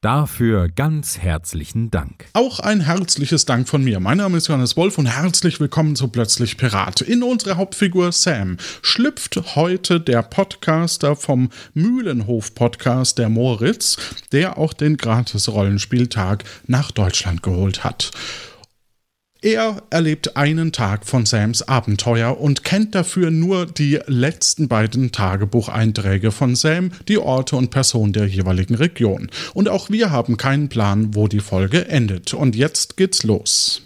Dafür ganz herzlichen Dank. Auch ein herzliches Dank von mir. Mein Name ist Johannes Wolf und herzlich willkommen zu Plötzlich Pirat. In unsere Hauptfigur Sam schlüpft heute der Podcaster vom Mühlenhof-Podcast der Moritz, der auch den Gratis-Rollenspieltag nach Deutschland geholt hat. Er erlebt einen Tag von Sams Abenteuer und kennt dafür nur die letzten beiden Tagebucheinträge von Sam, die Orte und Personen der jeweiligen Region. Und auch wir haben keinen Plan, wo die Folge endet. Und jetzt geht's los.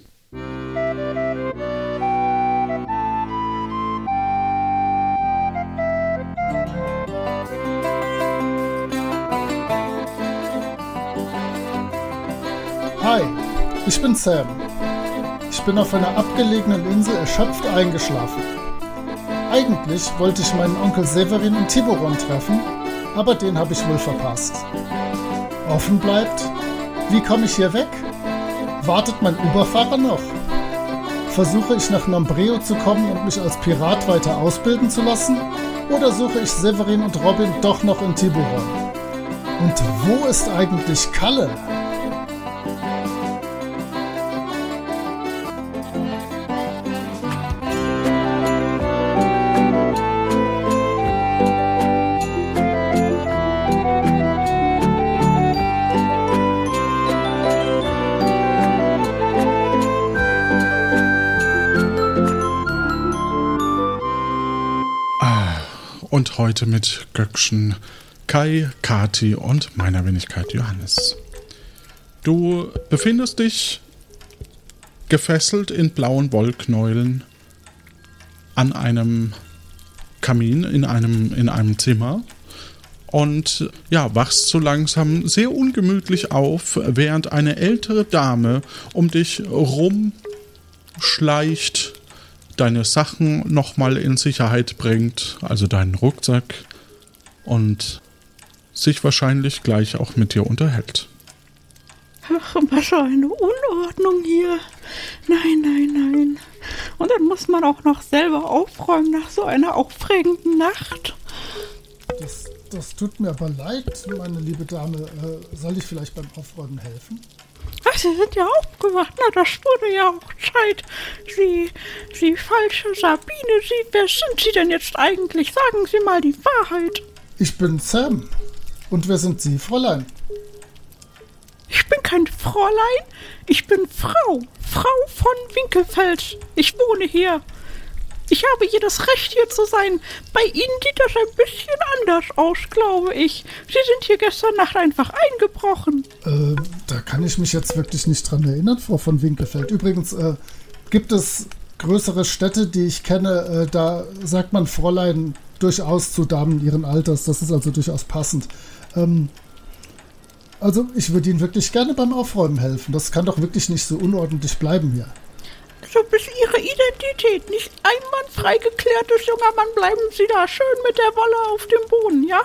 Hi, ich bin Sam. Ich bin auf einer abgelegenen Insel erschöpft eingeschlafen. Eigentlich wollte ich meinen Onkel Severin in Tiburon treffen, aber den habe ich wohl verpasst. Offen bleibt, wie komme ich hier weg? Wartet mein Uberfahrer noch? Versuche ich nach Nombreo zu kommen und mich als Pirat weiter ausbilden zu lassen? Oder suche ich Severin und Robin doch noch in Tiburon? Und wo ist eigentlich Kalle? Heute mit Göckchen, Kai, Kati und meiner Wenigkeit Johannes. Du befindest dich gefesselt in blauen Wollknäulen an einem Kamin in einem, in einem Zimmer und ja, wachst so langsam sehr ungemütlich auf, während eine ältere Dame um dich rumschleicht deine Sachen nochmal in Sicherheit bringt, also deinen Rucksack, und sich wahrscheinlich gleich auch mit dir unterhält. Ach, was für eine Unordnung hier. Nein, nein, nein. Und dann muss man auch noch selber aufräumen nach so einer aufregenden Nacht. Das, das tut mir aber leid, meine liebe Dame. Äh, soll ich vielleicht beim Aufräumen helfen? Ach, Sie sind ja aufgewacht. Na, das wurde ja auch Zeit. Sie, Sie falsche Sabine, Sie, wer sind Sie denn jetzt eigentlich? Sagen Sie mal die Wahrheit. Ich bin Sam. Und wer sind Sie, Fräulein? Ich bin kein Fräulein, ich bin Frau. Frau von Winkelfeld. Ich wohne hier. Ich habe hier das Recht, hier zu sein. Bei Ihnen sieht das ein bisschen anders aus, glaube ich. Sie sind hier gestern Nacht einfach eingebrochen. Äh, da kann ich mich jetzt wirklich nicht dran erinnern, Frau von Winkelfeld. Übrigens, äh, gibt es größere Städte, die ich kenne, äh, da sagt man Fräulein durchaus zu Damen ihren Alters. Das ist also durchaus passend. Ähm, also, ich würde Ihnen wirklich gerne beim Aufräumen helfen. Das kann doch wirklich nicht so unordentlich bleiben hier. So bis Ihre Identität nicht einwandfrei geklärt ist, junger Mann, bleiben Sie da schön mit der Wolle auf dem Boden, ja?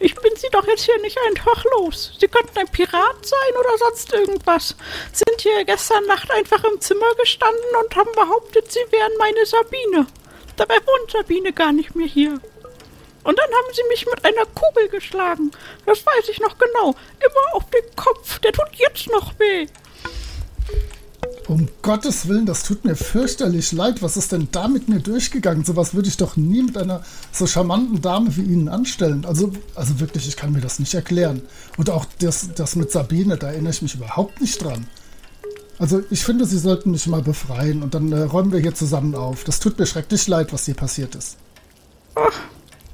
Ich bin Sie doch jetzt hier nicht einfach los. Sie könnten ein Pirat sein oder sonst irgendwas. Sind hier gestern Nacht einfach im Zimmer gestanden und haben behauptet, Sie wären meine Sabine. Dabei wohnt Sabine gar nicht mehr hier. Und dann haben sie mich mit einer Kugel geschlagen. Das weiß ich noch genau. Immer auf den Kopf. Der tut jetzt noch weh. Um Gottes Willen, das tut mir fürchterlich leid. Was ist denn da mit mir durchgegangen? Sowas würde ich doch nie mit einer so charmanten Dame wie Ihnen anstellen. Also, also wirklich, ich kann mir das nicht erklären. Und auch das, das mit Sabine, da erinnere ich mich überhaupt nicht dran. Also, ich finde, Sie sollten mich mal befreien und dann äh, räumen wir hier zusammen auf. Das tut mir schrecklich leid, was hier passiert ist. Ach,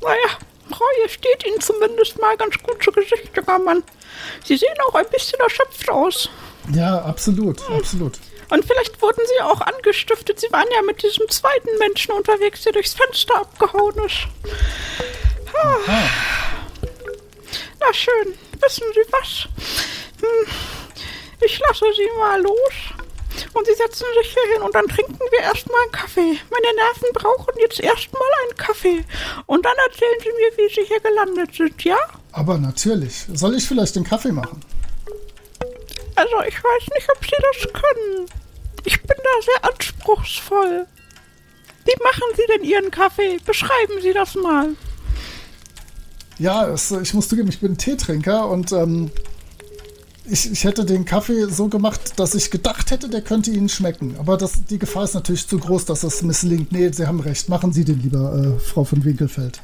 naja, Reue steht Ihnen zumindest mal ganz gut zu Gesicht, junger Mann. Sie sehen auch ein bisschen erschöpft aus. Ja, absolut, absolut. Und vielleicht wurden sie auch angestiftet. Sie waren ja mit diesem zweiten Menschen unterwegs, der durchs Fenster abgehauen ist. Ah. Na schön, wissen Sie was? Hm. Ich lasse Sie mal los. Und Sie setzen sich hier hin und dann trinken wir erstmal einen Kaffee. Meine Nerven brauchen jetzt erstmal einen Kaffee. Und dann erzählen Sie mir, wie Sie hier gelandet sind, ja? Aber natürlich. Soll ich vielleicht den Kaffee machen? Also ich weiß nicht, ob Sie das können. Ich bin da sehr anspruchsvoll. Wie machen Sie denn Ihren Kaffee? Beschreiben Sie das mal. Ja, es, ich muss zugeben, ich bin Teetrinker und ähm, ich, ich hätte den Kaffee so gemacht, dass ich gedacht hätte, der könnte Ihnen schmecken. Aber das, die Gefahr ist natürlich zu groß, dass es misslingt. Nee, Sie haben recht. Machen Sie den lieber, äh, Frau von Winkelfeld.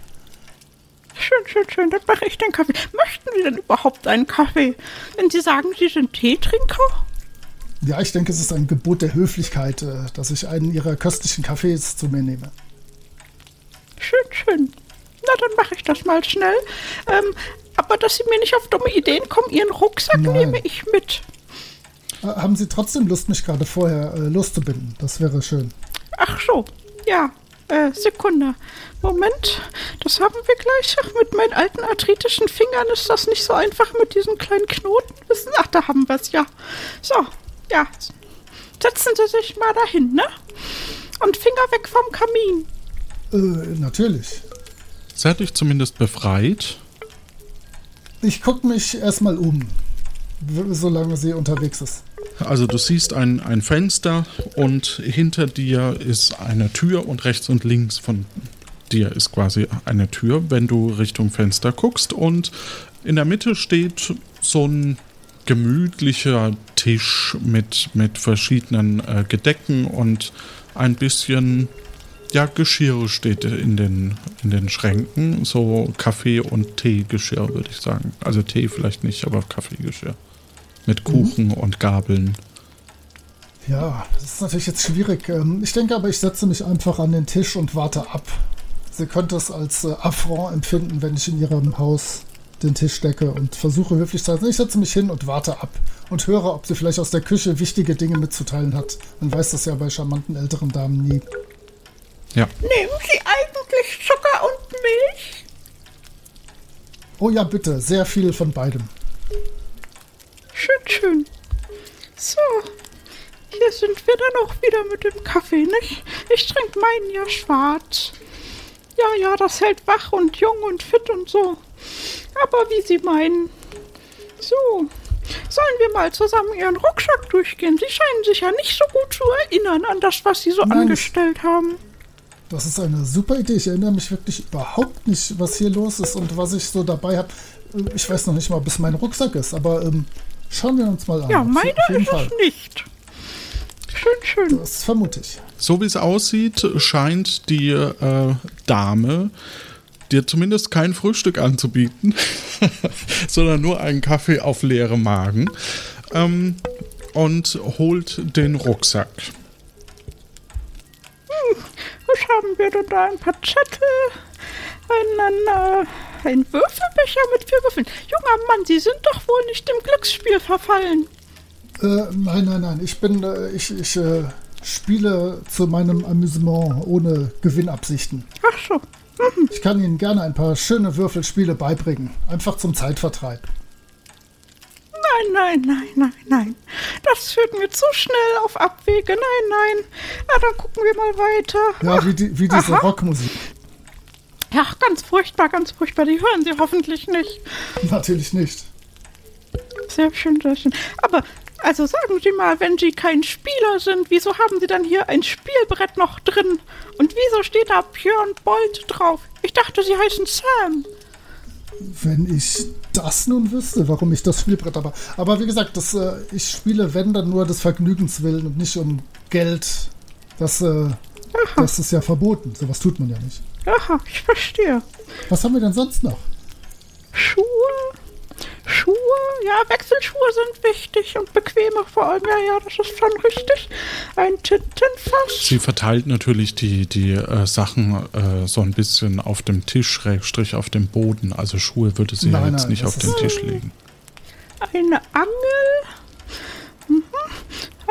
Schön, schön. Dann mache ich den Kaffee. Möchten Sie denn überhaupt einen Kaffee? Wenn Sie sagen, Sie sind Teetrinker? Ja, ich denke, es ist ein Gebot der Höflichkeit, äh, dass ich einen Ihrer köstlichen Kaffees zu mir nehme. Schön, schön. Na, dann mache ich das mal schnell. Ähm, aber dass Sie mir nicht auf dumme Ideen kommen, Ihren Rucksack Nein. nehme ich mit. Äh, haben Sie trotzdem Lust, mich gerade vorher äh, loszubinden? Das wäre schön. Ach so, ja. Äh, Sekunde. Moment, das haben wir gleich. Ach, mit meinen alten arthritischen Fingern ist das nicht so einfach mit diesen kleinen Knoten. Wissen, ach, da haben wir es ja. So, ja. Setzen Sie sich mal dahin, ne? Und Finger weg vom Kamin. Äh, natürlich. Seid euch zumindest befreit. Ich gucke mich erstmal um, solange sie unterwegs ist. Also du siehst ein, ein Fenster und hinter dir ist eine Tür und rechts und links von dir ist quasi eine Tür, wenn du Richtung Fenster guckst. Und in der Mitte steht so ein gemütlicher Tisch mit, mit verschiedenen äh, Gedecken und ein bisschen ja, Geschirr steht in den, in den Schränken. So Kaffee- und Teegeschirr, würde ich sagen. Also Tee vielleicht nicht, aber Kaffeegeschirr. Mit Kuchen und Gabeln. Ja, das ist natürlich jetzt schwierig. Ähm, Ich denke aber, ich setze mich einfach an den Tisch und warte ab. Sie könnte es als äh, Affront empfinden, wenn ich in ihrem Haus den Tisch decke und versuche höflich zu sein. Ich setze mich hin und warte ab und höre, ob sie vielleicht aus der Küche wichtige Dinge mitzuteilen hat. Man weiß das ja bei charmanten älteren Damen nie. Ja. Nehmen Sie eigentlich Zucker und Milch? Oh ja, bitte, sehr viel von beidem. Schön, schön. So, hier sind wir dann auch wieder mit dem Kaffee, nicht? Ich trinke meinen ja schwarz. Ja, ja, das hält wach und jung und fit und so. Aber wie Sie meinen. So, sollen wir mal zusammen Ihren Rucksack durchgehen? Sie scheinen sich ja nicht so gut zu erinnern an das, was Sie so Nein, angestellt haben. Das ist eine super Idee. Ich erinnere mich wirklich überhaupt nicht, was hier los ist und was ich so dabei habe. Ich weiß noch nicht mal, bis mein Rucksack ist, aber ähm, schauen wir uns mal an. Ja, jeden ist Fall. es nicht. Schön, schön. Das vermute ich. So wie es aussieht, scheint die äh, Dame dir zumindest kein Frühstück anzubieten, sondern nur einen Kaffee auf leerem Magen ähm, und holt den Rucksack. Was haben wir denn da? Ein paar Zettel, einen, äh, ein Würfelbecher mit vier Würfeln. Junger Mann, Sie sind doch wohl nicht dem Glücksspiel verfallen. Äh, nein, nein, nein. Ich bin, äh, ich, ich äh, spiele zu meinem Amüsement ohne Gewinnabsichten. Ach so. Ich kann Ihnen gerne ein paar schöne Würfelspiele beibringen. Einfach zum Zeitvertreib. Nein, nein, nein, nein, nein. Das führt mir zu schnell auf Abwege. Nein, nein. Na, dann gucken wir mal weiter. Ja, wie, die, wie diese Aha. Rockmusik. Ja, ganz furchtbar, ganz furchtbar. Die hören Sie hoffentlich nicht. Natürlich nicht. Sehr schön, sehr schön. Aber, also sagen Sie mal, wenn Sie kein Spieler sind, wieso haben Sie dann hier ein Spielbrett noch drin? Und wieso steht da Björn Bolt drauf? Ich dachte, Sie heißen Sam. Wenn ich das nun wüsste, warum ich das Spielbrett aber. Aber wie gesagt, das, äh, ich spiele, wenn dann nur des Vergnügens willen und nicht um Geld. Das, äh, das ist ja verboten. Sowas tut man ja nicht. Aha, ich verstehe. Was haben wir denn sonst noch? Schuhe? Schuhe? Ja, Wechselschuhe sind wichtig und bequeme vor allem. Ja, ja, das ist schon richtig. Ein Tintenfass. Sie verteilt natürlich die, die äh, Sachen äh, so ein bisschen auf dem Tisch, Schrägstrich auf dem Boden. Also Schuhe würde sie ja Nein, jetzt nein, nicht auf den Tisch legen. Eine Angel.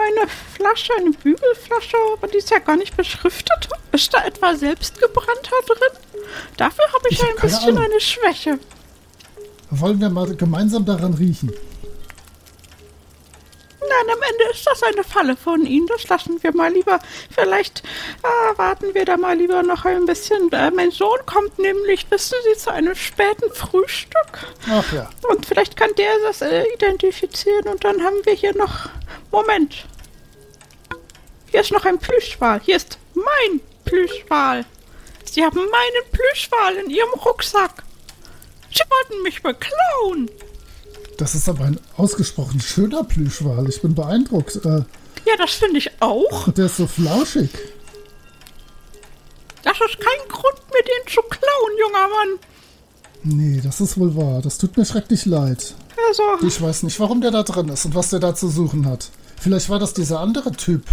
Eine Flasche, eine Bügelflasche, aber die ist ja gar nicht beschriftet. Ist da etwa selbstgebrannter drin? Dafür habe ich, Ich ein bisschen Ahnung. eine Schwäche. Wollen wir mal gemeinsam daran riechen? Nein, am Ende ist das eine Falle von Ihnen. Das lassen wir mal lieber. Vielleicht äh, warten wir da mal lieber noch ein bisschen. Äh, mein Sohn kommt nämlich, wissen Sie, zu einem späten Frühstück. Ach ja. Und vielleicht kann der das äh, identifizieren. Und dann haben wir hier noch. Moment. Hier ist noch ein Plüschwal. Hier ist mein Plüschwal. Sie haben meinen Plüschwal in Ihrem Rucksack. Sie wollten mich beklauen. Das ist aber ein ausgesprochen schöner Plüschwal. Ich bin beeindruckt. Äh, Ja, das finde ich auch. der ist so flauschig. Das ist kein Grund, mir den zu klauen, junger Mann. Nee, das ist wohl wahr. Das tut mir schrecklich leid. Also, Ich weiß nicht, warum der da drin ist und was der da zu suchen hat. Vielleicht war das dieser andere Typ,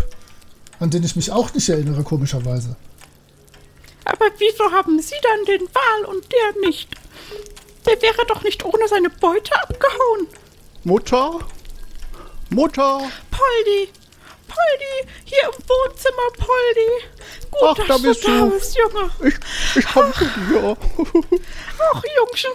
an den ich mich auch nicht erinnere, komischerweise. aber wieso haben Sie dann den Wal und der nicht? Der wäre doch nicht ohne seine Beute abgehauen. Mutter? Mutter? Poldi, Poldi, hier im Wohnzimmer, Poldi. Gut, Ach, dass da bist du da bist, Junge. Ich, ich komme zu dir. Ach, Jungchen.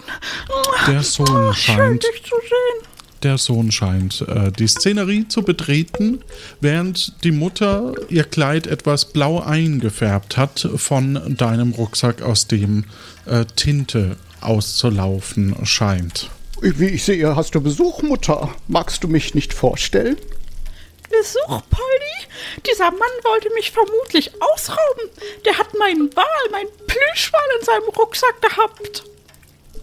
Der Sohn Ach, schön, scheint- dich zu sehen. Der Sohn scheint äh, die Szenerie zu betreten, während die Mutter ihr Kleid etwas blau eingefärbt hat von deinem Rucksack, aus dem äh, Tinte auszulaufen scheint. Wie ich sehe, hast du Besuch, Mutter. Magst du mich nicht vorstellen? Besuch, Poldi? Dieser Mann wollte mich vermutlich ausrauben. Der hat meinen Wal, meinen Plüschwal in seinem Rucksack gehabt.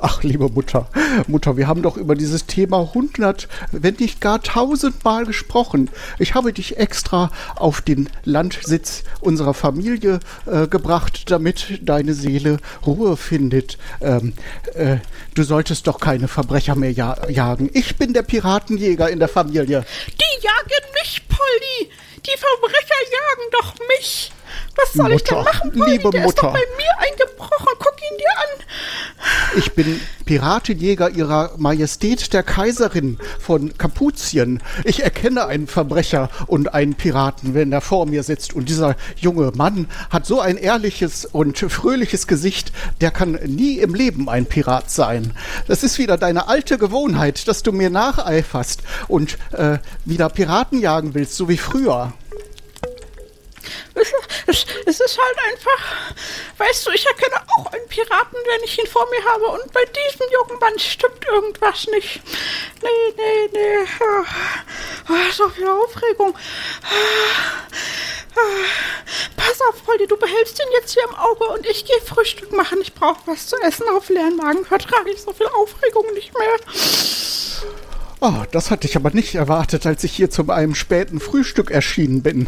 Ach, liebe Mutter, Mutter, wir haben doch über dieses Thema hundert, wenn nicht gar tausendmal gesprochen. Ich habe dich extra auf den Landsitz unserer Familie äh, gebracht, damit deine Seele Ruhe findet. Ähm, äh, du solltest doch keine Verbrecher mehr ja jagen. Ich bin der Piratenjäger in der Familie. Die jagen mich, Poldi. Die Verbrecher jagen doch mich. Was soll ich denn Mutter, machen, Poldi? liebe Der ist doch Mutter. bei mir eingebrochen. Guck ihn dir an. Ich bin Piratenjäger ihrer Majestät der Kaiserin von Kapuzien. Ich erkenne einen Verbrecher und einen Piraten, wenn er vor mir sitzt. Und dieser junge Mann hat so ein ehrliches und fröhliches Gesicht, der kann nie im Leben ein Pirat sein. Das ist wieder deine alte Gewohnheit, dass du mir nacheiferst und äh, wieder Piraten jagen willst, so wie früher. Es, ist halt einfach, weißt du, ich erkenne auch einen Piraten, wenn ich ihn vor mir habe. Und bei diesem jungen Mann stimmt irgendwas nicht. Nee, nee, nee. Ah, so viel Aufregung. Ah. Pass auf, Poldi, du behältst ihn jetzt hier im Auge und ich gehe Frühstück machen. Ich brauche was zu essen. Auf leeren Magen vertrage ich so viel Aufregung nicht mehr. Oh, das hatte ich aber nicht erwartet, als ich hier zu einem späten Frühstück erschienen bin.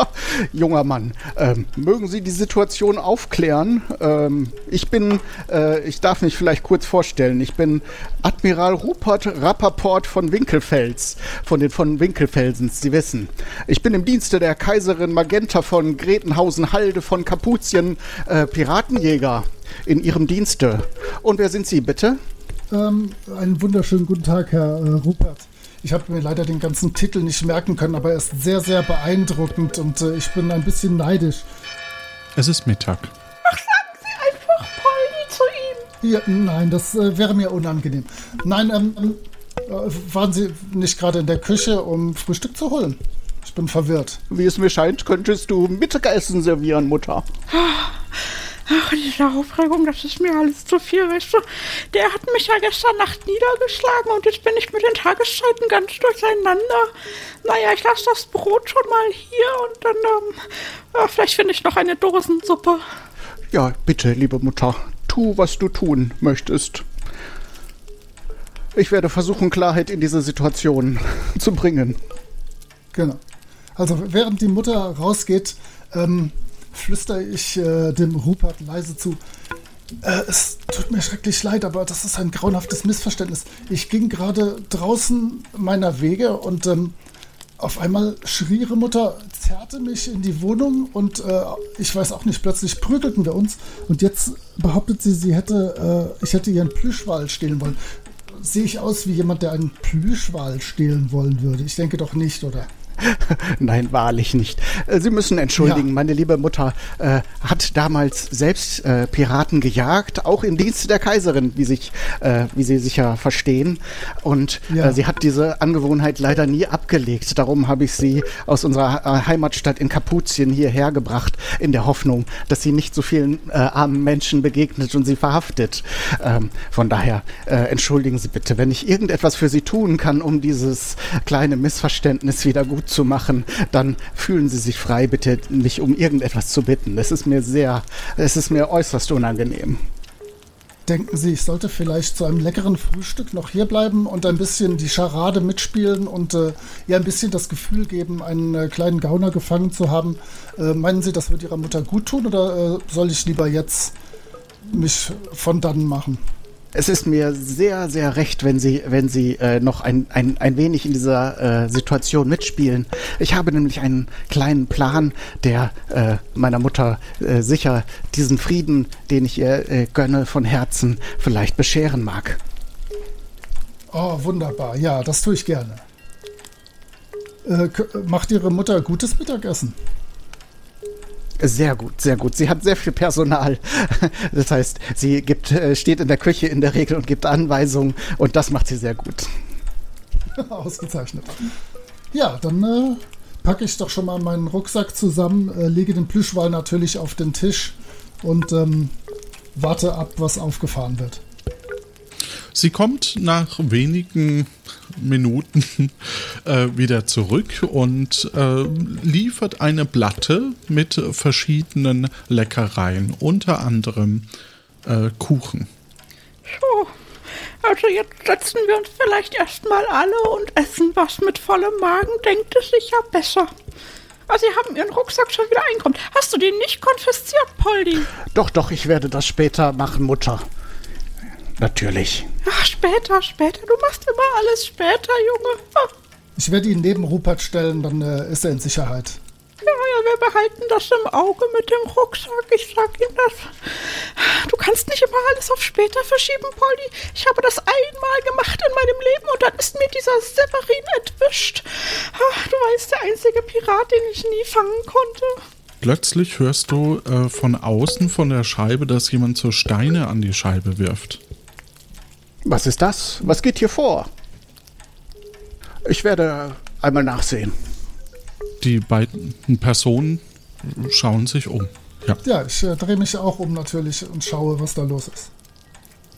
Junger Mann, ähm, mögen Sie die Situation aufklären? Ähm, ich bin, äh, ich darf mich vielleicht kurz vorstellen, ich bin Admiral Rupert Rappaport von Winkelfels, von den von Winkelfelsens, Sie wissen. Ich bin im Dienste der Kaiserin Magenta von Gretenhausen-Halde von Kapuzien, äh, Piratenjäger in Ihrem Dienste. Und wer sind Sie bitte? Ähm, einen wunderschönen guten Tag, Herr äh, Rupert. Ich habe mir leider den ganzen Titel nicht merken können, aber er ist sehr, sehr beeindruckend und äh, ich bin ein bisschen neidisch. Es ist Mittag. Ach, sagen Sie einfach Poldi zu ihm. Ja, nein, das äh, wäre mir unangenehm. Nein, ähm, ähm, äh, waren Sie nicht gerade in der Küche, um Frühstück zu holen? Ich bin verwirrt. Wie es mir scheint, könntest du Mittagessen servieren, Mutter. Ach, diese Aufregung, das ist mir alles zu viel, weißt du? Der hat mich ja gestern Nacht niedergeschlagen und jetzt bin ich mit den Tageszeiten ganz durcheinander. Naja, ich lasse das Brot schon mal hier und dann, ähm, ja, vielleicht finde ich noch eine Dosensuppe. Ja, bitte, liebe Mutter, tu, was du tun möchtest. Ich werde versuchen, Klarheit in diese Situation zu bringen. Genau. Also während die Mutter rausgeht, ähm, flüstere ich äh, dem Rupert leise zu. Äh, es tut mir schrecklich leid, aber das ist ein grauenhaftes Missverständnis. Ich ging gerade draußen meiner Wege und ähm, auf einmal schrie ihre Mutter, zerrte mich in die Wohnung und äh, ich weiß auch nicht, plötzlich prügelten wir uns und jetzt behauptet sie, sie hätte, äh, ich hätte ihren Plüschwal stehlen wollen. Sehe ich aus wie jemand, der einen Plüschwal stehlen wollen würde? Ich denke doch nicht, oder? Nein, wahrlich nicht. Äh, Sie müssen entschuldigen, Ja. meine liebe Mutter äh, hat damals selbst äh, Piraten gejagt, auch im Dienste der Kaiserin, wie, sich, äh, wie Sie sicher verstehen. Und Ja. äh, sie hat diese Angewohnheit leider nie abgelegt. Darum habe ich sie aus unserer äh, Heimatstadt in Kapuzien hierher gebracht, in der Hoffnung, dass sie nicht so vielen armen Menschen begegnet und sie verhaftet. Ähm, von daher entschuldigen Sie bitte, wenn ich irgendetwas für Sie tun kann, um dieses kleine Missverständnis wieder gut zu machen, dann fühlen Sie sich frei, bitte mich um irgendetwas zu bitten. Es ist mir sehr, es ist mir äußerst unangenehm. Denken Sie, ich sollte vielleicht zu einem leckeren Frühstück noch hierbleiben und ein bisschen die Scharade mitspielen und äh, ihr ein bisschen das Gefühl geben, einen äh, kleinen Gauner gefangen zu haben? Äh, meinen Sie, das wird Ihrer Mutter gut tun oder äh, soll ich lieber jetzt mich von dannen machen? Es ist mir sehr, sehr recht, wenn Sie, wenn Sie äh, noch ein, ein, ein wenig in dieser äh, Situation mitspielen. Ich habe nämlich einen kleinen Plan, der äh, meiner Mutter äh, sicher diesen Frieden, den ich ihr äh, gönne, von Herzen vielleicht bescheren mag. Oh, wunderbar. Ja, das tue ich gerne. Äh, macht Ihre Mutter gutes Mittagessen? Sehr gut, sehr gut. Sie hat sehr viel Personal. Das heißt, sie gibt, äh, steht in der Küche in der Regel und gibt Anweisungen und das macht sie sehr gut. Ausgezeichnet. Ja, dann äh, packe ich doch schon mal meinen Rucksack zusammen, äh, lege den Plüschwal natürlich auf den Tisch und ähm, warte ab, was aufgefahren wird. Sie kommt nach wenigen Minuten äh, wieder zurück und äh, liefert eine Platte mit verschiedenen Leckereien, unter anderem äh, Kuchen. So, also jetzt setzen wir uns vielleicht erstmal alle und essen was mit vollem Magen, denkt es sich ja besser. Ah, Sie haben Ihren Rucksack schon wieder eingekommen. Hast du den nicht konfisziert, Poldi? Doch, doch, ich werde das später machen, Mutter. Natürlich. Ach, später, später. Du machst immer alles später, Junge. Ah, Ich werde ihn neben Rupert stellen, dann äh, ist er in Sicherheit. Ja, ja, wir behalten das im Auge mit dem Rucksack. Ich sag Ihnen das. Du kannst nicht immer alles auf später verschieben, Polly. Ich habe das einmal gemacht in meinem Leben und dann ist mir dieser Severin entwischt. Ach, du weißt, der einzige Pirat, den ich nie fangen konnte. Plötzlich hörst du äh, von außen von der Scheibe, dass jemand so Steine an die Scheibe wirft. Was ist das? Was geht hier vor? Ich werde einmal nachsehen. Die beiden Personen schauen sich um. Ja. Ja, ich äh, drehe mich auch um natürlich und schaue, was da los ist.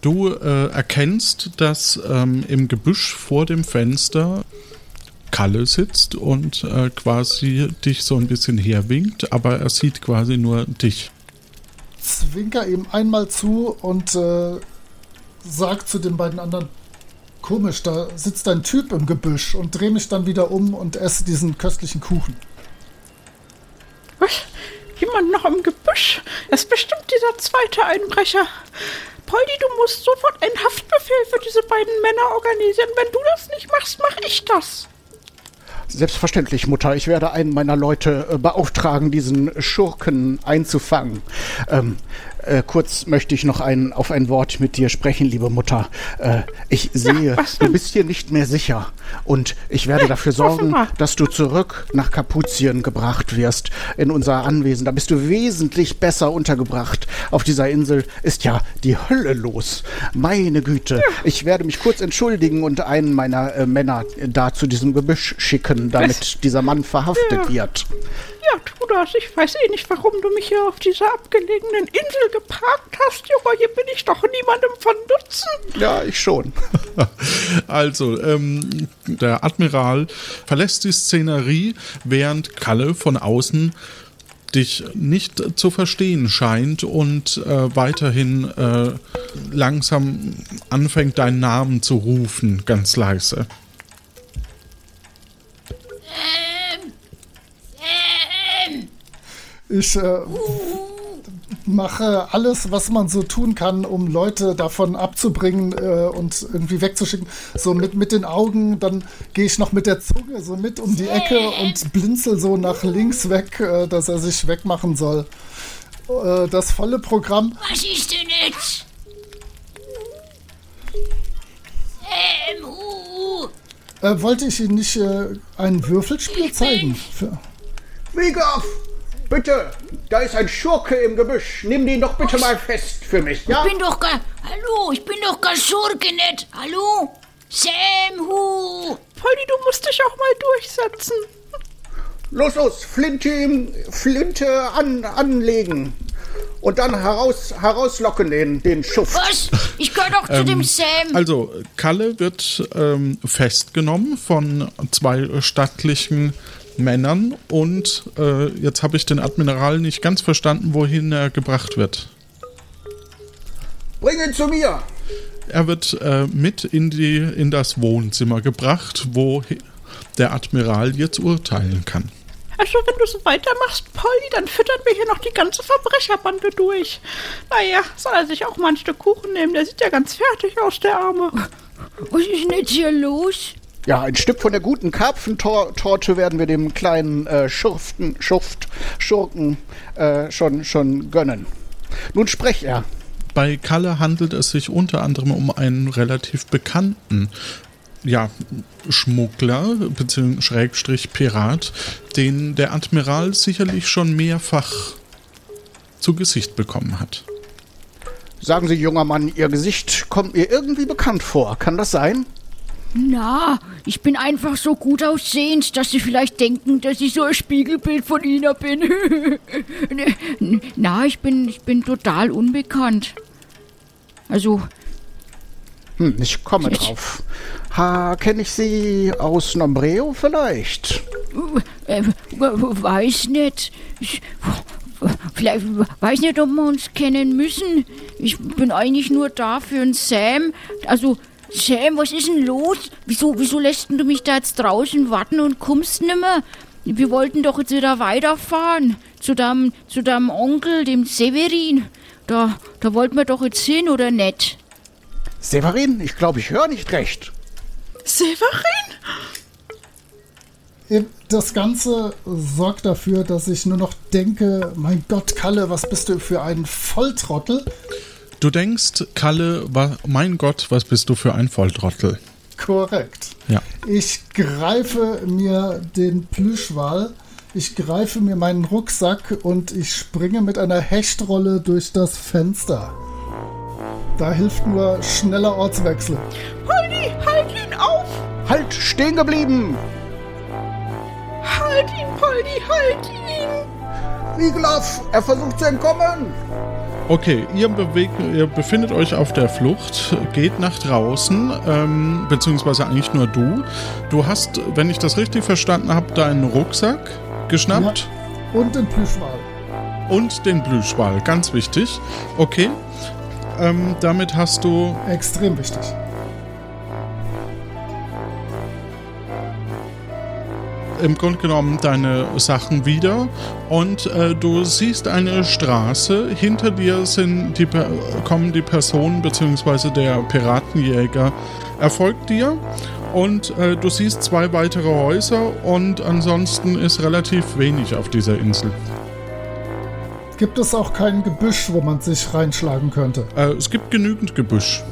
Du äh, erkennst, dass ähm, im Gebüsch vor dem Fenster Kalle sitzt und äh, quasi dich so ein bisschen herwinkt, aber er sieht quasi nur dich. Zwinker ihm einmal zu und äh, sag zu den beiden anderen, komisch, da sitzt ein Typ im Gebüsch und drehe mich dann wieder um und esse diesen köstlichen Kuchen. Was? Jemand noch im Gebüsch? Das ist bestimmt dieser zweite Einbrecher. Poldi, du musst sofort einen Haftbefehl für diese beiden Männer organisieren. Wenn du das nicht machst, mach ich das. Selbstverständlich, Mutter. Ich werde einen meiner Leute äh, beauftragen, diesen Schurken einzufangen. Ähm, äh, kurz möchte ich noch ein, auf ein Wort mit dir sprechen, liebe Mutter. Äh, ich sehe, was du bist hier nicht mehr sicher. Und ich werde Ja, dafür sorgen, dass du zurück nach Kapuzien gebracht wirst, in unser Anwesen. Da bist du wesentlich besser untergebracht. Auf dieser Insel ist ja die Hölle los. Meine Güte. Ich werde mich kurz entschuldigen und einen meiner äh, Männer da zu diesem Gebüsch schicken, damit dieser Mann verhaftet Ja. wird. Ja, tu das. Ich weiß eh nicht, warum du mich hier auf dieser abgelegenen Insel geparkt hast, Junge. Hier bin ich doch niemandem von Nutzen. Ja, ich schon. Also, ähm, der Admiral verlässt die Szenerie, während Kalle von außen dich nicht zu verstehen scheint und äh, weiterhin äh, langsam anfängt, deinen Namen zu rufen, ganz leise. Ich äh, mache alles, was man so tun kann, um Leute davon abzubringen äh, und irgendwie wegzuschicken. So mit, mit den Augen, dann gehe ich noch mit der Zunge so mit um die Ecke und blinzel so nach links weg, äh, dass er sich wegmachen soll. Äh, das volle Programm. Was ist denn jetzt? Sam, hu, Äh, wollte ich Ihnen nicht äh, ein Würfelspiel zeigen? Für Wieghoff, bitte, da ist ein Schurke im Gebüsch. Nimm den doch bitte mal fest für mich, ja? Ich bin doch gar. Hallo, ich bin doch gar Schurke nicht. Hallo? Sam, hu. Polly, du musst dich auch mal durchsetzen. Los, los, Flinte, Flinte an, anlegen. Und dann heraus, herauslocken den, den Schuft. Was? Ich gehöre doch zu dem Sam. Also, Kalle wird ähm, festgenommen von zwei stattlichen Männern und äh, jetzt habe ich den Admiral nicht ganz verstanden, wohin er gebracht wird. Bring ihn zu mir. Er wird äh, mit in, die, in das Wohnzimmer gebracht, wo der Admiral jetzt urteilen kann. Also, wenn du so weitermachst, Polly, dann füttern wir hier noch die ganze Verbrecherbande durch. Naja, soll er sich auch mal ein Stück Kuchen nehmen? Der sieht ja ganz fertig aus, der Arme. Was ist denn jetzt hier los? Ja, ein Stück von der guten Karpfentorte werden wir dem kleinen äh, Schurften, Schuft, Schurken äh, schon, schon gönnen. Nun sprech er. Bei Kalle handelt es sich unter anderem um einen relativ bekannten ja, Schmuggler bzw. Schrägstrich Pirat, den der Admiral sicherlich schon mehrfach zu Gesicht bekommen hat. Sagen Sie, junger Mann, Ihr Gesicht kommt mir irgendwie bekannt vor. Kann das sein? Na, ich bin einfach so gut aussehend, dass Sie vielleicht denken, dass ich so ein Spiegelbild von Ihnen bin. Na, ich bin, ich bin total unbekannt. Also, Hm, ich komme drauf. Ha, kenne ich Sie aus Nombreo vielleicht? äh, weiß nicht. Ich, vielleicht weiß nicht, ob wir uns kennen müssen. Ich bin eigentlich nur da für einen Sam. Also, Sam, was ist denn los? Wieso, wieso lässt du mich da jetzt draußen warten und kommst nimmer? Wir wollten doch jetzt wieder weiterfahren. Zu deinem, zu deinem Onkel, dem Severin. Da, da wollten wir doch jetzt hin, oder nicht? Severin, ich glaube, ich höre nicht recht. Severin? Das Ganze sorgt dafür, dass ich nur noch denke, mein Gott, Kalle, was bist du für ein Volltrottel? Du denkst, Kalle, wa mein Gott, was bist du für ein Volltrottel? Korrekt. Ja. Ich greife mir den Plüschwal, ich greife mir meinen Rucksack und ich springe mit einer Hechtrolle durch das Fenster. Da hilft nur schneller Ortswechsel. Polly, halt ihn auf! Halt, stehen geblieben! Halt ihn, Polly, halt ihn! Wiegloff, er versucht zu entkommen! Okay, ihr, bewegt, ihr befindet euch auf der Flucht, geht nach draußen, ähm, beziehungsweise eigentlich nur du. Du hast, wenn ich das richtig verstanden habe, deinen Rucksack geschnappt Und den Plüschwal. und den Blühschwal, ganz wichtig. Okay, ähm, damit hast du Extrem wichtig. Im Grunde genommen deine Sachen wieder und äh, du siehst eine Straße. Hinter dir sind die, kommen die Personen bzw. der Piratenjäger erfolgt dir und äh, du siehst zwei weitere Häuser und ansonsten ist relativ wenig auf dieser Insel. Gibt es auch kein Gebüsch, wo man sich reinschlagen könnte? Äh, es gibt genügend Gebüsch.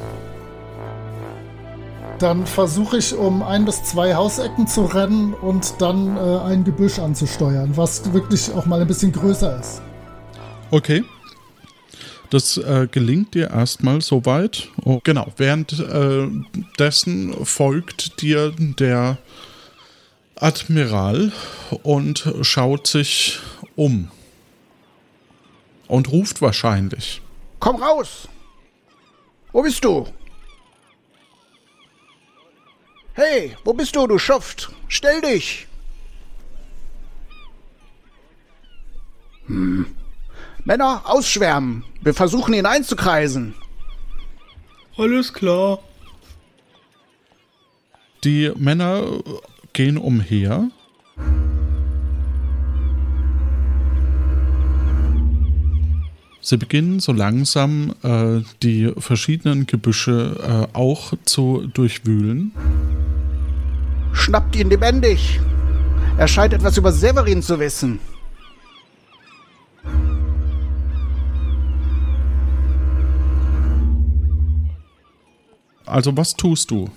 Dann versuche ich um ein bis zwei Hausecken zu rennen und dann äh, ein Gebüsch anzusteuern, was wirklich auch mal ein bisschen größer ist. Okay. Das äh, gelingt dir erstmal soweit. Oh, genau. Währenddessen folgt dir der Admiral und schaut sich um. Und ruft wahrscheinlich. Komm raus! Wo bist du? Hey, wo bist du, du Schuft? Stell dich! Hm. Männer, ausschwärmen! Wir versuchen ihn einzukreisen. Alles klar. Die Männer gehen umher. Sie beginnen so langsam äh, die verschiedenen Gebüsche äh, auch zu durchwühlen. Schnappt ihn lebendig! Er scheint etwas über Severin zu wissen. Also was tust du?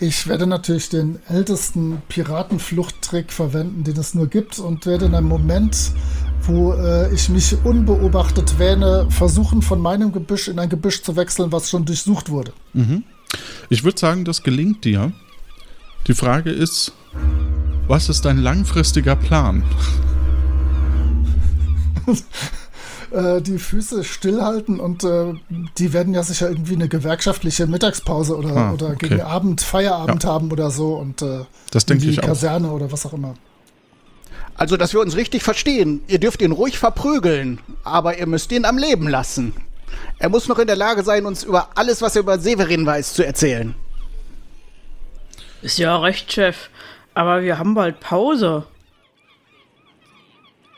Ich werde natürlich den ältesten Piratenfluchttrick verwenden, den es nur gibt, und werde in einem Moment, wo äh, ich mich unbeobachtet wähne, versuchen, von meinem Gebüsch in ein Gebüsch zu wechseln, was schon durchsucht wurde. Ich würde sagen, das gelingt dir. Die Frage ist, was ist dein langfristiger Plan? Äh, die Füße stillhalten und äh, die werden ja sicher irgendwie eine gewerkschaftliche Mittagspause oder, Ah, oder okay. gegen Abend Feierabend haben oder so und äh, Das denke in die ich auch. Kaserne oder was auch immer. Also, dass wir uns richtig verstehen. Ihr dürft ihn ruhig verprügeln, aber ihr müsst ihn am Leben lassen. Er muss noch in der Lage sein, uns über alles, was er über Severin weiß, zu erzählen. Ist ja recht, Chef. Aber wir haben bald Pause.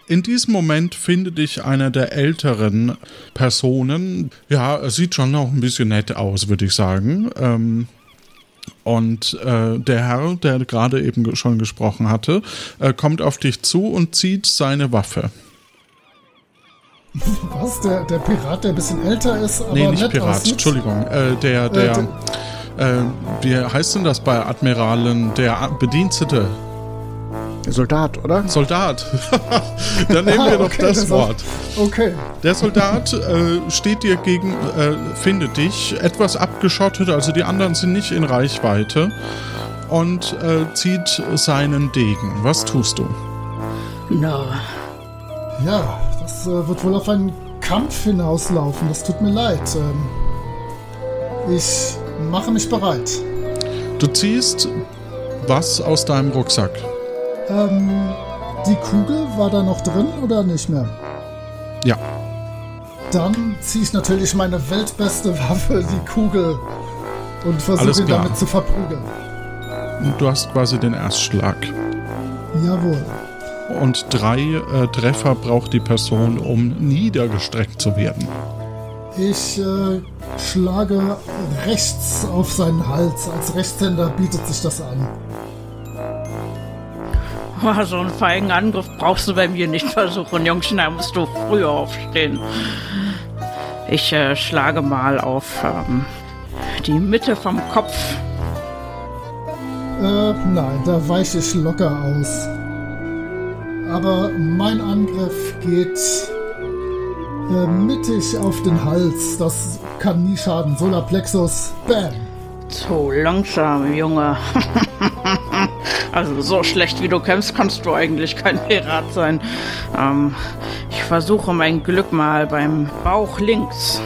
In diesem Moment findet dich einer der älteren Personen. Ja, er sieht schon noch ein bisschen nett aus, würde ich sagen. Ähm, und äh, der Herr, der gerade eben schon gesprochen hatte, äh, kommt auf dich zu und zieht seine Waffe. Was? Der, der Pirat, der ein bisschen älter ist, aber nee, nicht nett Pirat, aussieht? Entschuldigung. Äh, der, der, äh, wie heißt denn das bei Admiralen? Der Bedienstete. Soldat, oder? Soldat. Dann nehmen wir Ah, doch okay, das das Wort. Okay. Der Soldat äh, steht dir gegen, äh, findet dich etwas abgeschottet, also die anderen sind nicht in Reichweite und äh, zieht seinen Degen. Was tust du? Na, Ja, das äh, wird wohl auf einen Kampf hinauslaufen. Das tut mir leid. Ähm, ich mache mich bereit. Du ziehst was aus deinem Rucksack. Ähm, die Kugel war da noch drin oder nicht mehr? Ja. Dann ziehe ich natürlich meine weltbeste Waffe, die Kugel, und versuche ihn damit zu verprügeln. Und du hast quasi den Erstschlag. Jawohl. Und drei äh, Treffer braucht die Person, um niedergestreckt zu werden. Ich äh, schlage rechts auf seinen Hals. Als Rechtshänder bietet sich das an. oh, so einen feigen Angriff brauchst du bei mir nicht versuchen, Jungchen. Da musst du früher aufstehen. Ich äh, schlage mal auf ähm, die Mitte vom Kopf. Äh, nein, da weiche ich locker aus. Aber mein Angriff geht äh, mittig auf den Hals. Das kann nie schaden. Solarplexus, bam. Zu langsam, Junge. also so schlecht wie du kämpfst, kannst du eigentlich kein Pirat sein. Ähm, ich versuche mein Glück mal beim Bauch links.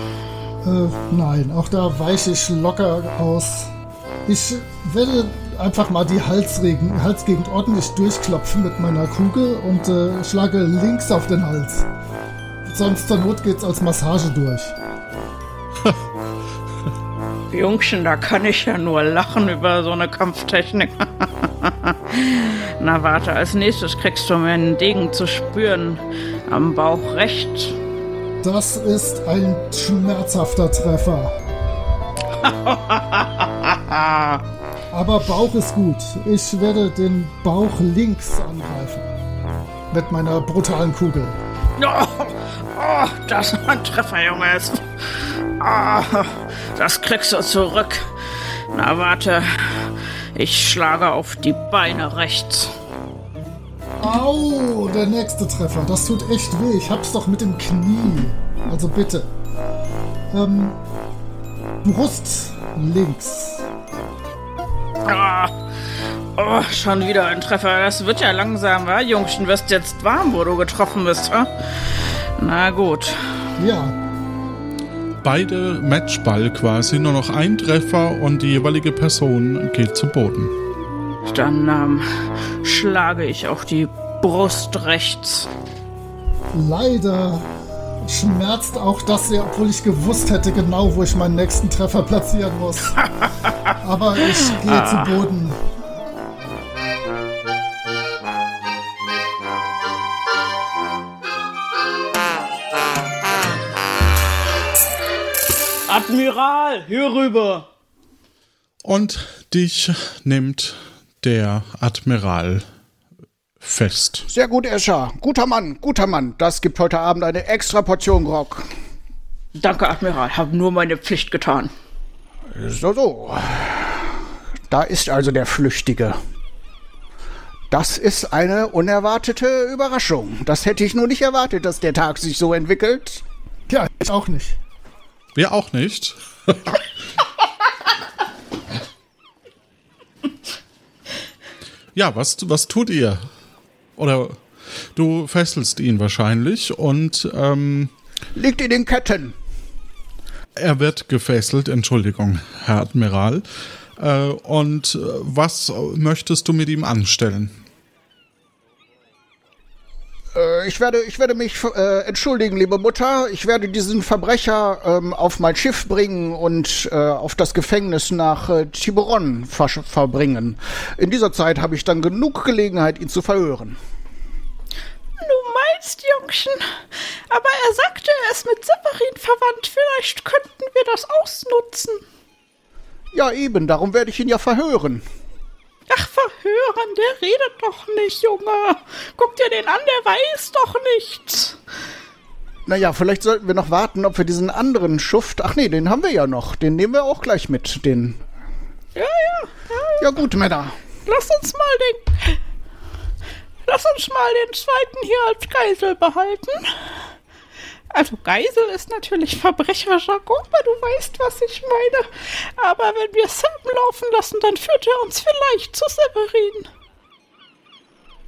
Äh, nein, auch da weiche ich locker aus. Ich werde einfach mal die Halsregen, Halsgegend ordentlich durchklopfen mit meiner Kugel und äh, schlage links auf den Hals. Sonst zur Not geht's als Massage durch. Jungchen, da kann ich ja nur lachen über so eine Kampftechnik. Na warte, als nächstes kriegst du meinen Degen zu spüren. Am Bauch rechts. Das ist ein schmerzhafter Treffer. Aber Bauch ist gut. Ich werde den Bauch links angreifen. Mit meiner brutalen Kugel. Oh, oh, das ist ein Treffer, Junge. Ah, das kriegst du zurück. Na warte, ich schlage auf die Beine rechts. Au, der nächste Treffer. Das tut echt weh. Ich hab's doch mit dem Knie. Also bitte. Ähm, Brust links. Ah, oh, schon wieder ein Treffer. Das wird ja langsam, wa? Jungchen, wirst jetzt warm, wo du getroffen bist, wa? Na gut. Ja, Beide Matchball quasi, nur noch ein Treffer und die jeweilige Person geht zu Boden. Dann ähm, schlage ich auf die Brust rechts. leider schmerzt auch das sehr, obwohl ich gewusst hätte genau, wo ich meinen nächsten Treffer platzieren muss. Aber ich gehe zu Boden. Admiral, hier rüber. Und dich nimmt der Admiral fest. Sehr gut, Escher. Guter Mann, guter Mann. Das gibt heute Abend eine extra Portion Grog. Danke, Admiral. Hab nur meine Pflicht getan. So, so. Da ist also der Flüchtige. Das ist eine unerwartete Überraschung. Das hätte ich nur nicht erwartet, dass der Tag sich so entwickelt. Ja, ich auch nicht. Wir auch nicht. ja, was, was tut ihr? Oder du fesselst ihn wahrscheinlich und ähm, Liegt in den Ketten. er wird gefesselt, Entschuldigung, Herr Admiral. Äh, und äh, was möchtest du mit ihm anstellen? Äh, ich, werde, ich werde mich äh, entschuldigen, liebe Mutter. Ich werde diesen Verbrecher ähm, auf mein Schiff bringen und äh, auf das Gefängnis nach äh, Tiburon ver verbringen. In dieser Zeit habe ich dann genug Gelegenheit, ihn zu verhören. Du meinst, Jungchen. Aber er sagte, er ist mit Severin verwandt. Vielleicht könnten wir das ausnutzen. Ja, eben, darum werde ich ihn ja verhören. Ach, verhören, der redet doch nicht, Junge. Guck dir den an, der weiß doch nichts. Naja, vielleicht sollten wir noch warten, ob wir diesen anderen Schuft. Ach nee, den haben wir ja noch. Den nehmen wir auch gleich mit. Den. Ja, ja, ja. Ja, gut, Männer. Lass uns mal den. Lass uns mal den zweiten hier als Geisel behalten. Also Geisel ist natürlich Verbrecherjargon, aber du weißt, was ich meine. Aber wenn wir Sam laufen lassen, dann führt er uns vielleicht zu Severin.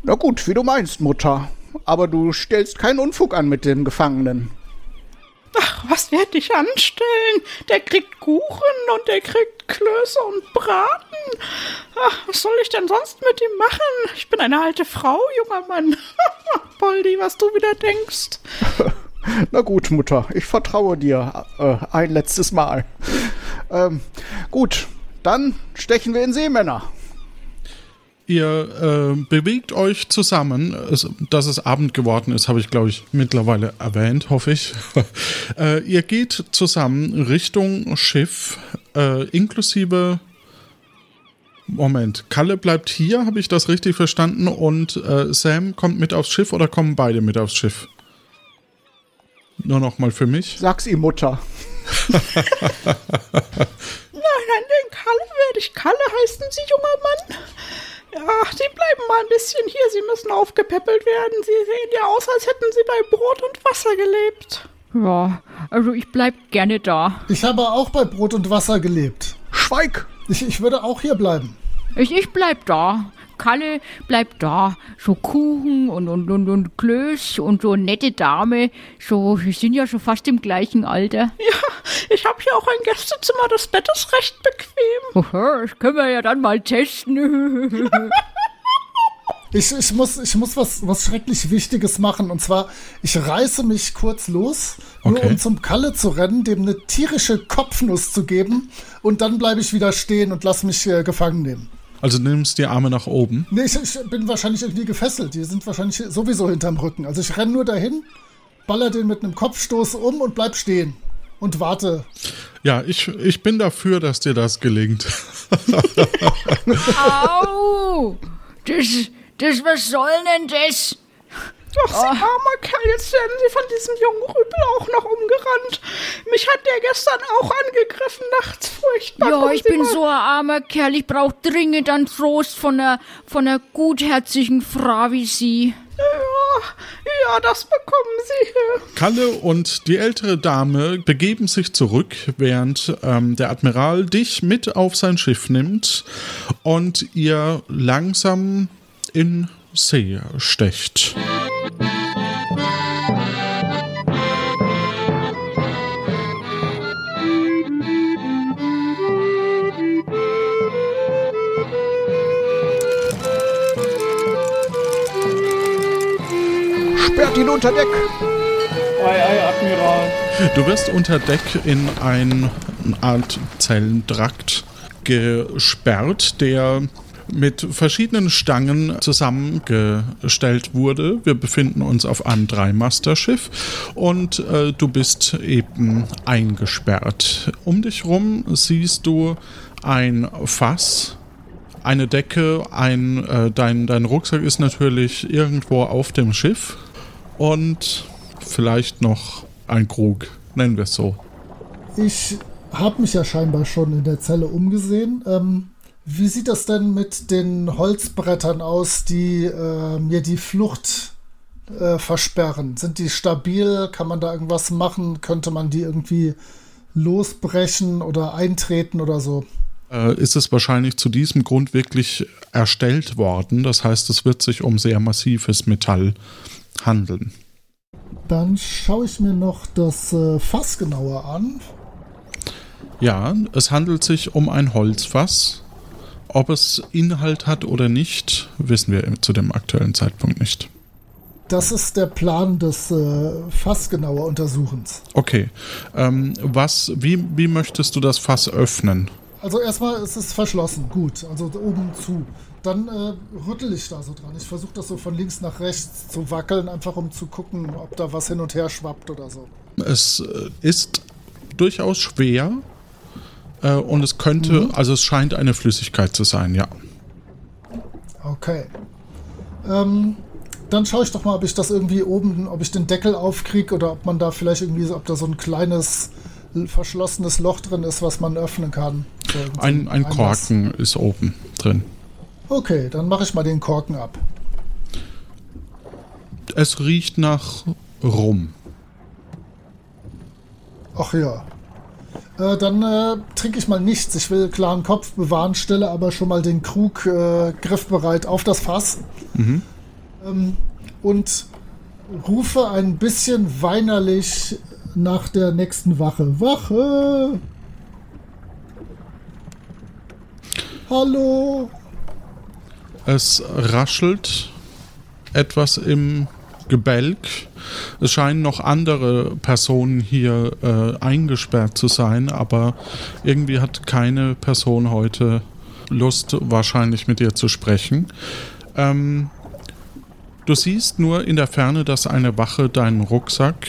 Na gut, wie du meinst, Mutter. Aber du stellst keinen Unfug an mit dem Gefangenen. Ach, was werd ich anstellen? Der kriegt Kuchen und der kriegt Klöße und Braten. Ach, was soll ich denn sonst mit ihm machen? Ich bin eine alte Frau, junger Mann. Poldi, was du wieder denkst. Na gut, Mutter, ich vertraue dir äh, ein letztes Mal. Ähm, gut, dann stechen wir in See, Männer. Ihr äh, bewegt euch zusammen. Es, dass es Abend geworden ist, habe ich, glaube ich, mittlerweile erwähnt, hoffe ich. äh, ihr geht zusammen Richtung Schiff, äh, inklusive. Moment, Kalle bleibt hier, habe ich das richtig verstanden? Und äh, Sam kommt mit aufs Schiff oder kommen beide mit aufs Schiff? Nur noch mal für mich. Sag's ihm, Mutter. Nein, nein, den Kalle werde ich. Kalle heißen Sie, junger Mann? Ja, Sie bleiben mal ein bisschen hier. Sie müssen aufgepäppelt werden. Sie sehen ja aus, als hätten Sie bei Brot und Wasser gelebt. Ja, also ich bleib gerne da. Ich habe auch bei Brot und Wasser gelebt. Schweig! Ich, ich würde auch hier bleiben. Ich, ich bleib da. Kalle bleibt da. So Kuchen und, und, und, und Klöß und so nette Dame. So, wir sind ja schon fast im gleichen Alter. Ja, ich habe hier auch ein Gästezimmer. Das Bett ist recht bequem. Aha, das können wir ja dann mal testen. Ich, ich muss, ich muss was, was schrecklich Wichtiges machen. Und zwar, ich reiße mich kurz los, nur Okay. um zum Kalle zu rennen, dem eine tierische Kopfnuss zu geben. Und dann bleibe ich wieder stehen und lass mich äh, gefangen nehmen. Also du nimmst die Arme nach oben. Nee, ich, ich bin wahrscheinlich irgendwie gefesselt. Die sind wahrscheinlich sowieso hinterm Rücken. Also ich renne nur dahin, baller den mit einem Kopfstoß um und bleib stehen. Und warte. Ja, ich, ich bin dafür, dass dir das gelingt. Au! Das, das, was soll denn das? Ach, Sie armer Kerl, jetzt werden Sie von diesem jungen Rüpel auch noch umgerannt. Mich hat der gestern auch angegriffen, nachts furchtbar. Ja, Kommen ich Sie bin mal- so ein armer Kerl. Ich brauch dringend einen Trost von einer, von einer gutherzigen Frau wie Sie. Ja, ja, das bekommen Sie. Kalle und die ältere Dame begeben sich zurück, während ähm, der Admiral dich mit auf sein Schiff nimmt und ihr langsam in See stecht. Sperrt ihn unter Deck! Ei, ei, Admiral. Du wirst unter Deck in ein- eine Art Zellentrakt gesperrt, der mit verschiedenen Stangen zusammengestellt wurde. Wir befinden uns auf einem Dreimasterschiff und äh, du bist eben eingesperrt. Um dich rum siehst du ein Fass, eine Decke, ein, äh, dein, dein Rucksack ist natürlich irgendwo auf dem Schiff und vielleicht noch ein Krug, nennen wir es so. Ich habe mich ja scheinbar schon in der Zelle umgesehen. Ähm, Wie sieht das denn mit den Holzbrettern aus, die äh, mir die Flucht äh, versperren? Sind die stabil? Kann man da irgendwas machen? Könnte man die irgendwie losbrechen oder eintreten oder so? Äh, ist es wahrscheinlich zu diesem Grund wirklich erstellt worden. Das heißt, es wird sich um sehr massives Metall handeln. Dann schaue ich mir noch das äh, Fass genauer an. Ja, es handelt sich um ein Holzfass. Ob es Inhalt hat oder nicht, wissen wir zu dem aktuellen Zeitpunkt nicht. Das ist der Plan des äh, Fass genauer Untersuchens. Okay. Ähm, was, wie, wie möchtest du das Fass öffnen? Also erstmal ist es verschlossen, gut, also oben zu. Dann äh, rüttel ich da so dran. Ich versuche das so von links nach rechts zu wackeln, einfach um zu gucken, ob da was hin und her schwappt oder so. Es äh, ist durchaus schwer äh, und es könnte, mhm. also es scheint eine Flüssigkeit zu sein, ja. Okay. Ähm, dann schaue ich doch mal, ob ich das irgendwie oben, ob ich den Deckel aufkriege oder ob man da vielleicht irgendwie, ob da so ein kleines verschlossenes Loch drin ist, was man öffnen kann. So ein, ein Korken ist oben drin. Okay, dann mache ich mal den Korken ab. Es riecht nach Rum. Ach ja. Äh, dann äh, trinke ich mal nichts. Ich will klaren Kopf bewahren, stelle aber schon mal den Krug äh, griffbereit auf das Fass. Mhm. Ähm, und rufe ein bisschen weinerlich nach der nächsten Wache. Wache! Hallo! Es raschelt etwas im Gebälk. Es scheinen noch andere Personen hier äh, eingesperrt zu sein, aber irgendwie hat keine Person heute Lust, wahrscheinlich mit dir zu sprechen. Ähm, du siehst nur in der Ferne, dass eine Wache deinen Rucksack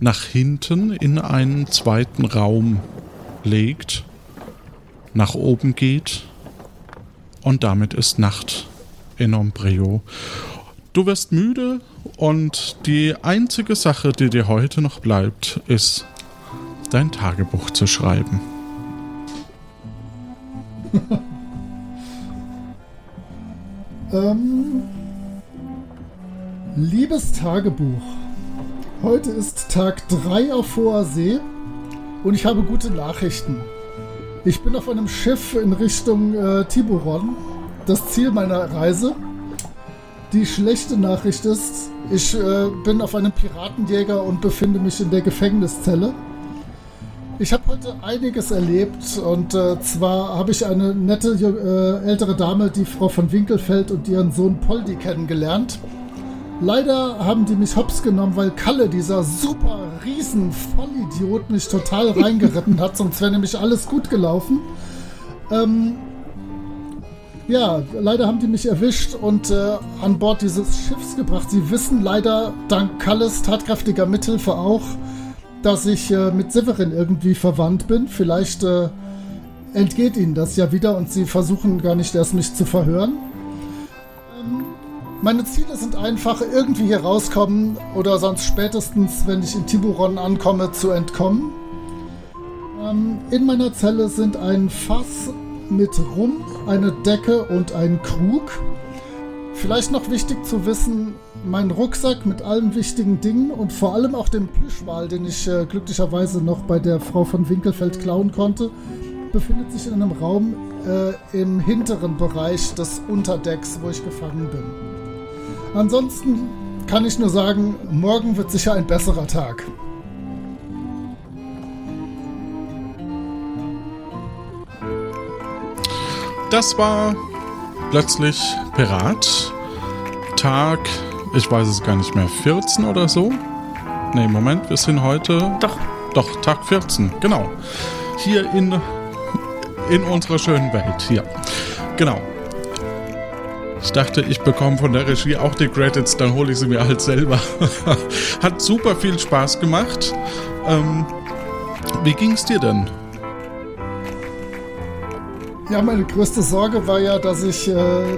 nach hinten in einen zweiten Raum legt, nach oben geht und damit ist Nacht in Ombrio. Du wirst müde und die einzige Sache, die dir heute noch bleibt, ist dein Tagebuch zu schreiben. ähm, liebes Tagebuch, Heute ist Tag 3 auf hoher See und ich habe gute Nachrichten. Ich bin auf einem Schiff in Richtung äh, Tiburon, das Ziel meiner Reise. Die schlechte Nachricht ist, ich äh, bin auf einem Piratenjäger und befinde mich in der Gefängniszelle. Ich habe heute einiges erlebt und äh, zwar habe ich eine nette äh, ältere Dame, die Frau von Winkelfeld und ihren Sohn Poldi kennengelernt. Leider haben die mich hops genommen, weil Kalle, dieser super riesen Vollidiot, mich total reingeritten hat, sonst wäre nämlich alles gut gelaufen. Ähm, ja, leider haben die mich erwischt und äh, an Bord dieses Schiffs gebracht. Sie wissen leider dank Kalles tatkräftiger Mithilfe auch, dass ich äh, mit Severin irgendwie verwandt bin. Vielleicht äh, entgeht ihnen das ja wieder und sie versuchen gar nicht erst mich zu verhören. Meine Ziele sind einfach, irgendwie hier rauskommen oder sonst spätestens, wenn ich in Tiburon ankomme, zu entkommen. Ähm, in meiner Zelle sind ein Fass mit Rum, eine Decke und ein Krug. Vielleicht noch wichtig zu wissen, mein Rucksack mit allen wichtigen Dingen und vor allem auch dem Plüschwal, den ich äh, glücklicherweise noch bei der Frau von Winkelfeld klauen konnte, befindet sich in einem Raum äh, im hinteren Bereich des Unterdecks, wo ich gefangen bin. Ansonsten kann ich nur sagen, morgen wird sicher ein besserer Tag. Das war plötzlich Pirat. Tag, ich weiß es gar nicht mehr, 14 oder so? Ne, Moment, wir sind heute. Doch. Doch, Tag 14, genau. Hier in, in unserer schönen Welt. Hier. Genau. Ich dachte, ich bekomme von der Regie auch die Credits, dann hole ich sie mir halt selber. Hat super viel Spaß gemacht. Ähm, wie ging's dir denn? Ja, meine größte Sorge war ja, dass ich, äh,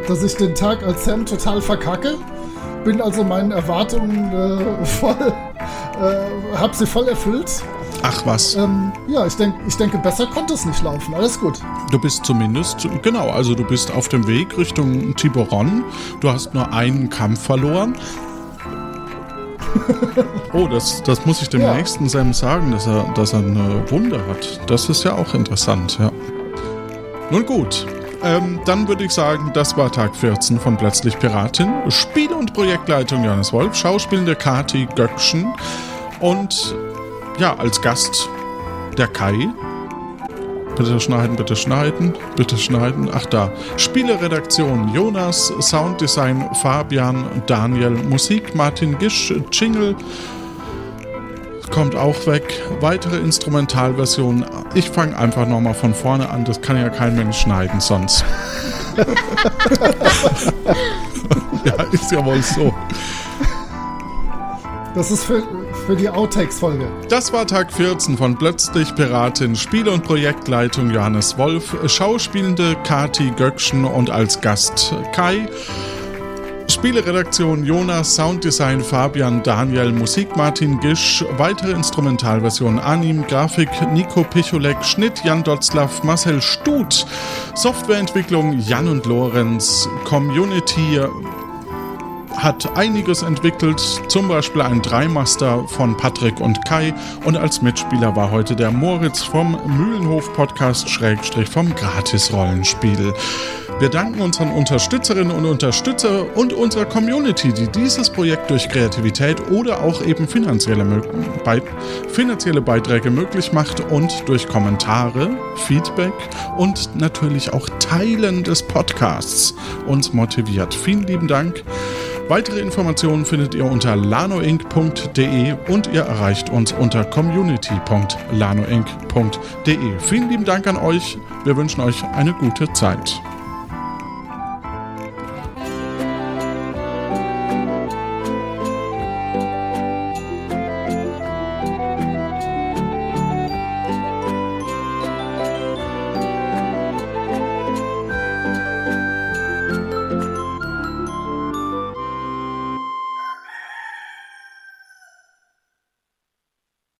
dass ich den Tag als Sam total verkacke. Bin also meinen Erwartungen äh, voll, äh, hab sie voll erfüllt. Ach was. Ähm, ja, ich, denk, ich denke, besser konnte es nicht laufen. Alles gut. Du bist zumindest, genau, also du bist auf dem Weg Richtung Tiburon. Du hast nur einen Kampf verloren. oh, das, das muss ich dem Ja. nächsten Sam sagen, dass er, dass er eine Wunde hat. Das ist ja auch interessant, ja. Nun gut, ähm, dann würde ich sagen, das war Tag 14 von Plötzlich Piratin. Spiel- und Projektleitung Johannes Wolf, schauspielende Kati Göckchen und ja, als Gast der Kai. Bitte schneiden, bitte schneiden, bitte schneiden. Ach da. Spieleredaktion Jonas, Sounddesign Fabian, Daniel, Musik Martin Gisch, Jingle kommt auch weg. Weitere Instrumentalversionen. Ich fange einfach nochmal von vorne an. Das kann ja kein Mensch schneiden sonst. ja, ist ja wohl so. Das ist für, für die Outtakes-Folge. Das war Tag 14 von Plötzlich Piratin, Spiele- und Projektleitung Johannes Wolf, Schauspielende Kati Göckchen und als Gast Kai. Spieleredaktion Jonas, Sounddesign Fabian, Daniel, Musik Martin Gisch, weitere Instrumentalversionen Anim, Grafik Nico Picholek, Schnitt Jan Dotzlaff, Marcel Stut, Softwareentwicklung Jan und Lorenz, Community hat einiges entwickelt, zum Beispiel ein Dreimaster von Patrick und Kai und als Mitspieler war heute der Moritz vom Mühlenhof Podcast Schrägstrich vom Gratis Rollenspiel. Wir danken unseren Unterstützerinnen und Unterstützer und unserer Community, die dieses Projekt durch Kreativität oder auch eben finanzielle, Bei finanzielle Beiträge möglich macht und durch Kommentare, Feedback und natürlich auch Teilen des Podcasts uns motiviert. Vielen lieben Dank. Weitere Informationen findet ihr unter lanoinc.de und ihr erreicht uns unter community.lanoinc.de. Vielen lieben Dank an euch. Wir wünschen euch eine gute Zeit.